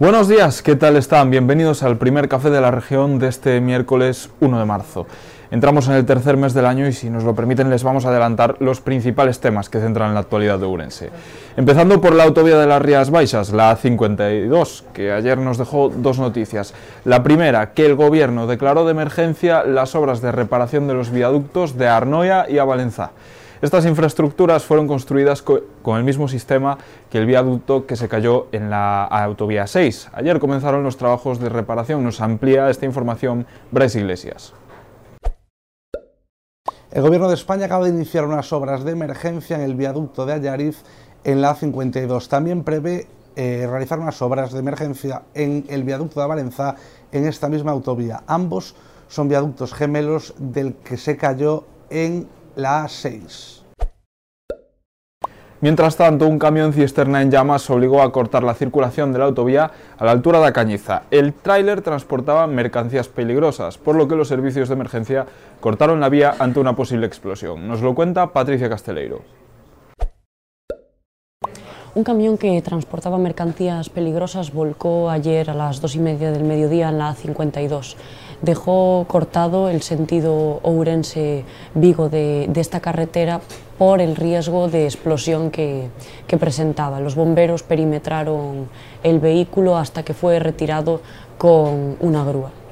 Buenos días, ¿qué tal están? Bienvenidos al primer café de la región de este miércoles 1 de marzo. Entramos en el tercer mes del año y si nos lo permiten les vamos a adelantar los principales temas que centran la actualidad de Urense. Empezando por la autovía de las Rías Baixas, la A52, que ayer nos dejó dos noticias. La primera, que el gobierno declaró de emergencia las obras de reparación de los viaductos de Arnoia y a Valenzá. Estas infraestructuras fueron construidas con el mismo sistema que el viaducto que se cayó en la autovía 6. Ayer comenzaron los trabajos de reparación. Nos amplía esta información Bryce Iglesias. El Gobierno de España acaba de iniciar unas obras de emergencia en el viaducto de Ayariz en la 52. También prevé eh, realizar unas obras de emergencia en el viaducto de Valenzá en esta misma autovía. Ambos son viaductos gemelos del que se cayó en la A6. Mientras tanto, un camión cisterna en llamas obligó a cortar la circulación de la autovía a la altura de Cañiza. El tráiler transportaba mercancías peligrosas, por lo que los servicios de emergencia cortaron la vía ante una posible explosión. Nos lo cuenta Patricia Casteleiro. Un camión que transportaba mercancías peligrosas volcó ayer a las dos y media del mediodía en la A52. Dejó cortado el sentido Ourense-Vigo de, esta carretera por el riesgo de explosión que, que presentaba. Los bomberos perimetraron el vehículo hasta que fue retirado con una grúa.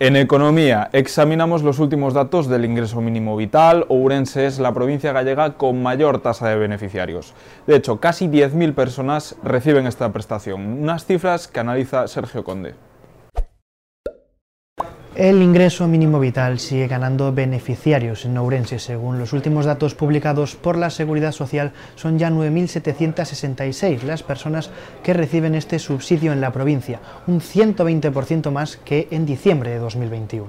En economía, examinamos los últimos datos del ingreso mínimo vital. Ourense es la provincia gallega con mayor tasa de beneficiarios. De hecho, casi 10.000 personas reciben esta prestación, unas cifras que analiza Sergio Conde. El ingreso mínimo vital sigue ganando beneficiarios en Ourense. Según los últimos datos publicados por la Seguridad Social, son ya 9.766 las personas que reciben este subsidio en la provincia, un 120% más que en diciembre de 2021.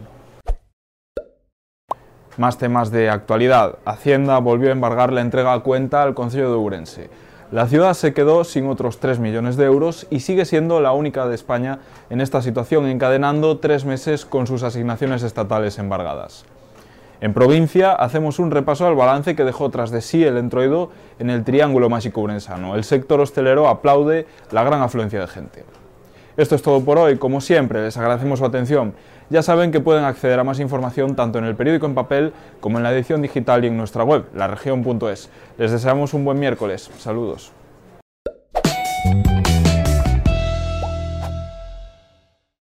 Más temas de actualidad. Hacienda volvió a embargar la entrega a cuenta al Consejo de Ourense. La ciudad se quedó sin otros 3 millones de euros y sigue siendo la única de España en esta situación, encadenando tres meses con sus asignaciones estatales embargadas. En provincia hacemos un repaso al balance que dejó tras de sí el entroido en el Triángulo Mágico Urensano. El sector hostelero aplaude la gran afluencia de gente. Esto es todo por hoy. Como siempre, les agradecemos su atención. Ya saben que pueden acceder a más información tanto en el periódico en papel como en la edición digital y en nuestra web, laregion.es. Les deseamos un buen miércoles. Saludos.